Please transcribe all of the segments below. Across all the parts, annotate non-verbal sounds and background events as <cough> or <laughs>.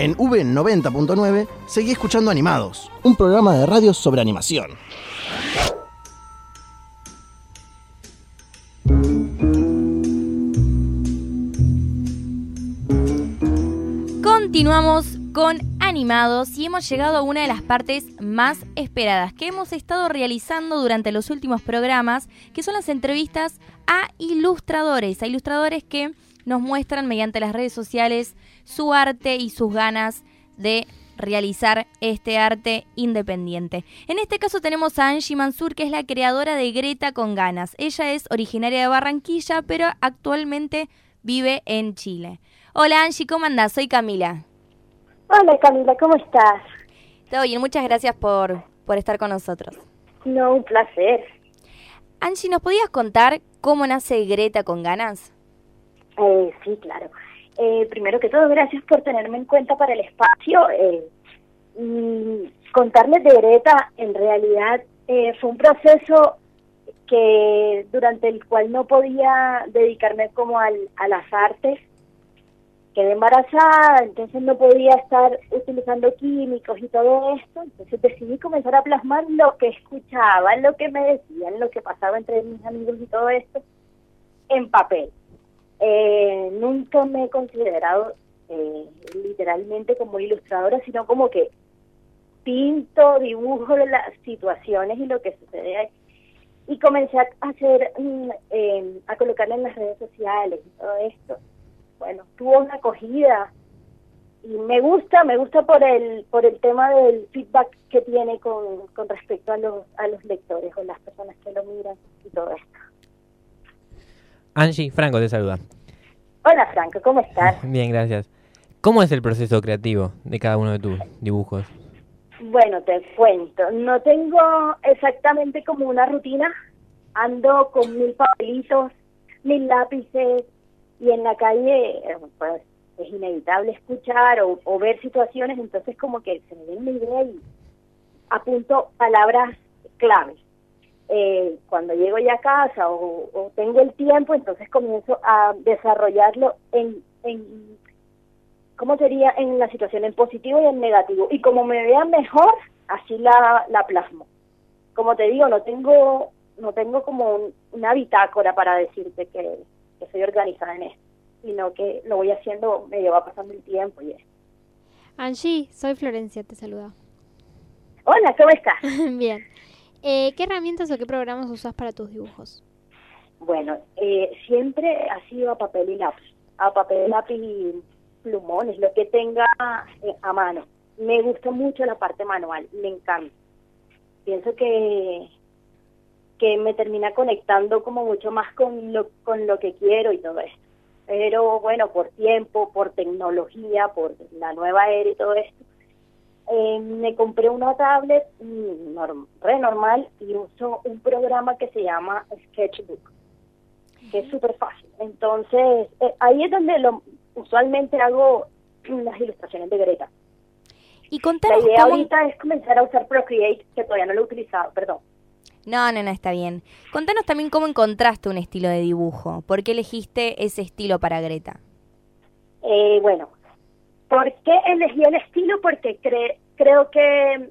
En V90.9 seguí escuchando Animados, un programa de radio sobre animación. Continuamos con Animados y hemos llegado a una de las partes más esperadas que hemos estado realizando durante los últimos programas, que son las entrevistas a ilustradores, a ilustradores que nos muestran mediante las redes sociales su arte y sus ganas de realizar este arte independiente. En este caso tenemos a Angie Mansur, que es la creadora de Greta con ganas. Ella es originaria de Barranquilla, pero actualmente vive en Chile. Hola Angie, ¿cómo andás? Soy Camila. Hola Camila, ¿cómo estás? Todo bien, muchas gracias por, por estar con nosotros. No, un placer. Angie, ¿nos podías contar cómo nace Greta con ganas? Eh, sí, claro. Eh, primero que todo, gracias por tenerme en cuenta para el espacio. Eh, mm, contarles de Greta, en realidad, eh, fue un proceso que durante el cual no podía dedicarme como al, a las artes quedé embarazada, entonces no podía estar utilizando químicos y todo esto, entonces decidí comenzar a plasmar lo que escuchaba, lo que me decían, lo que pasaba entre mis amigos y todo esto en papel. Eh, nunca me he considerado eh, literalmente como ilustradora, sino como que pinto, dibujo las situaciones y lo que sucede ahí. Y comencé a hacer, eh, a colocarla en las redes sociales y todo esto bueno, tuvo una acogida y me gusta, me gusta por el por el tema del feedback que tiene con, con respecto a los, a los lectores o las personas que lo miran y todo esto. Angie, Franco te saluda. Hola Franco, ¿cómo estás? <laughs> Bien, gracias. ¿Cómo es el proceso creativo de cada uno de tus dibujos? Bueno, te cuento, no tengo exactamente como una rutina, ando con mil papelitos, mil lápices, y en la calle eh, pues es inevitable escuchar o, ver situaciones, entonces como que se me viene una idea y apunto palabras claves. Eh, cuando llego ya a casa o, tengo el tiempo, entonces comienzo a desarrollarlo en, en, ¿cómo sería? En la situación en positivo y en negativo. Y como me vea mejor, así la, la plasmo. Como te digo, no tengo no tengo como una bitácora para decirte que, que soy organizada en esto, sino que lo voy haciendo, me lleva pasando el tiempo y eso. Angie, soy Florencia, te saluda. Hola, ¿cómo estás? <laughs> Bien. Eh, ¿Qué herramientas o qué programas usas para tus dibujos? Bueno, eh, siempre ha sido a papel y lápiz, a papel, lápiz y plumones, lo que tenga eh, a mano. Me gusta mucho la parte manual, me encanta. Pienso que que me termina conectando como mucho más con lo, con lo que quiero y todo esto. Pero bueno, por tiempo, por tecnología, por la nueva era y todo esto, eh, me compré una tablet mm, re normal y uso un programa que se llama Sketchbook, que es súper fácil. Entonces, eh, ahí es donde lo, usualmente hago <clears throat> las ilustraciones de Greta. Y contanos La idea ahorita es comenzar a usar Procreate, que todavía no lo he utilizado, perdón. No, no, no, está bien. Contanos también cómo encontraste un estilo de dibujo. ¿Por qué elegiste ese estilo para Greta? Eh, bueno, ¿por qué elegí el estilo? Porque creo que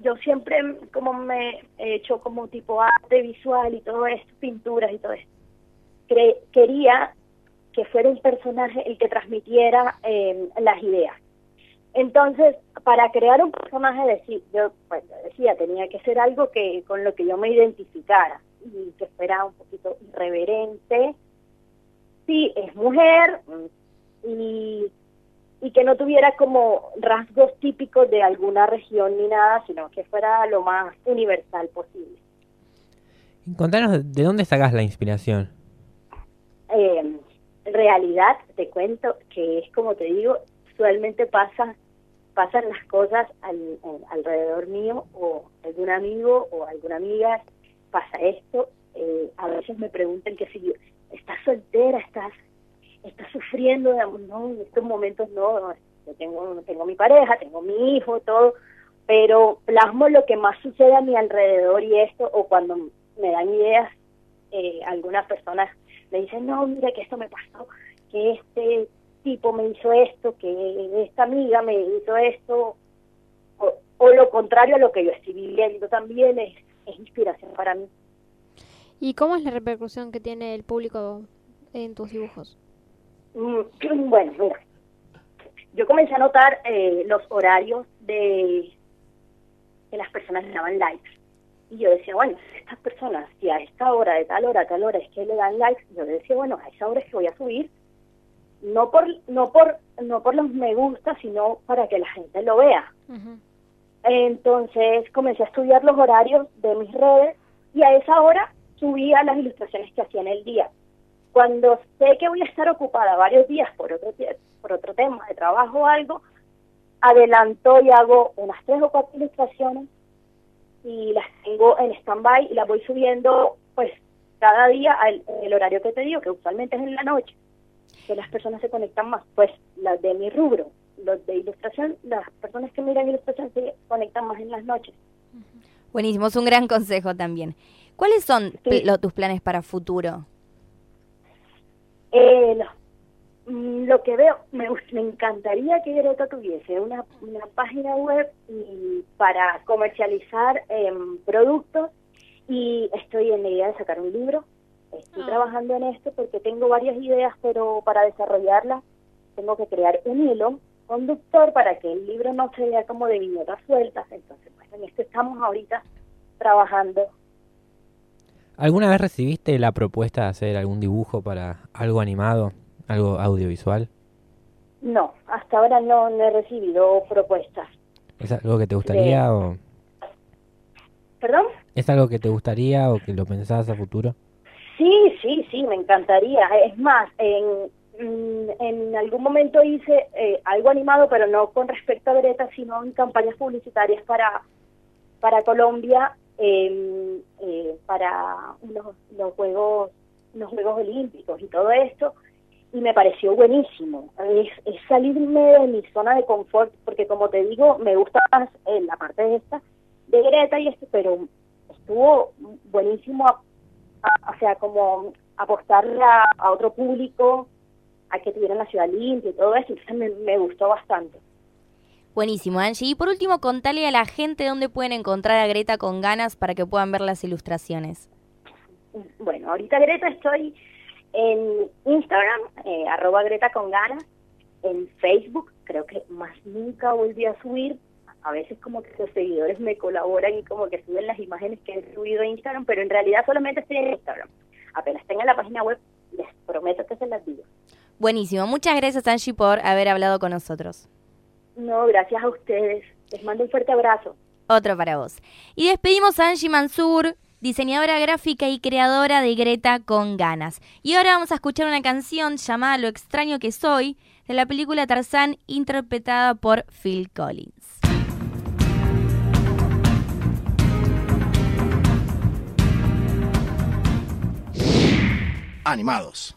yo siempre como me he hecho como tipo arte visual y todo esto, pinturas y todo esto. quería que fuera un personaje el que transmitiera eh, las ideas. Entonces, para crear un personaje, yo pues, decía, tenía que ser algo que con lo que yo me identificara y que fuera un poquito irreverente. Sí, es mujer y, y que no tuviera como rasgos típicos de alguna región ni nada, sino que fuera lo más universal posible. Contanos, ¿de dónde sacas la inspiración? Eh, en realidad, te cuento que es como te digo, usualmente pasa pasan las cosas al, alrededor mío o algún amigo o alguna amiga pasa esto, eh, a veces me preguntan que si estás soltera, estás estás sufriendo, no, en estos momentos no, yo tengo, tengo mi pareja, tengo mi hijo, todo, pero plasmo lo que más sucede a mi alrededor y esto, o cuando me dan ideas, eh, algunas personas me dicen, no, mira que esto me pasó, que este tipo me hizo esto, que esta amiga me hizo esto, o, lo contrario a lo que yo estoy viviendo también es, es inspiración para mí. ¿Y cómo es la repercusión que tiene el público en tus dibujos? Mm, <clears throat> bueno, mira, yo comencé a notar eh, los horarios de que las personas le daban likes. Y yo decía, bueno, estas personas, si a esta hora, de tal hora, a tal hora es que le dan likes, yo decía, bueno, a esa hora es que voy a subir, no por, no por, no por los me gusta, sino para que la gente lo vea. Entonces comencé a estudiar los horarios de mis redes y a esa hora subía las ilustraciones que hacía en el día. Cuando sé que voy a estar ocupada varios días por otro, por otro tema de trabajo o algo, adelanto y hago unas tres o cuatro ilustraciones y las tengo en stand-by y las voy subiendo pues cada día al, el horario que te digo, que usualmente es en la noche, que las personas se conectan más, pues las de mi rubro, los de ilustración, las personas que miran ilustración se conectan más en las noches. Buenísimo, es un gran consejo también. ¿Cuáles son tus planes para futuro? Eh, mm, lo que veo, me, <laughs> me encantaría que Greta tuviese una, una página web para comercializar em, productos y estoy en la idea de sacar un libro. Estoy ah. trabajando en esto porque tengo varias ideas, pero para desarrollarlas tengo que crear un hilo conductor para que el libro no se vea como de viñetas sueltas. Entonces, pues en esto estamos ahorita trabajando. ¿Alguna vez recibiste la propuesta de hacer algún dibujo para algo animado, algo audiovisual? No, hasta ahora no, he recibido propuestas. ¿Es algo que te gustaría o...? ¿Perdón? ¿Es algo que te gustaría o que lo pensás a futuro? Sí, sí, sí, me encantaría. Es más, en, Mm, en algún momento hice eh, algo animado, pero no con respecto a Greta, sino en campañas publicitarias para, para Colombia, eh, para los, los, Juegos los Juegos Olímpicos y todo esto, y me pareció buenísimo. Es, salirme de mi zona de confort, porque como te digo, me gusta más eh, la parte de esta, de Greta y esto, pero estuvo buenísimo, o sea, como apostarle a otro público, a que tuvieran la ciudad limpia y todo eso, entonces me, gustó bastante. Buenísimo, Angie. Y por último, contale a la gente dónde pueden encontrar a Greta con ganas para que puedan ver las ilustraciones. Bueno, ahorita Greta estoy en Instagram, eh, arroba Greta con ganas, en Facebook, creo que más nunca volví a subir. A veces como que los seguidores me colaboran y como que suben las imágenes que he subido a Instagram, pero en realidad solamente estoy en Instagram. Apenas tenga la página web, les prometo que se las digo. Buenísimo. Muchas gracias, Angie, por haber hablado con nosotros. No, gracias a ustedes. Les mando un fuerte abrazo. Otro para vos. Y despedimos a Angie Mansur, diseñadora gráfica y creadora de Greta con ganas. Y ahora vamos a escuchar una canción llamada Lo extraño que soy, de la película Tarzán, interpretada por Phil Collins. Animados.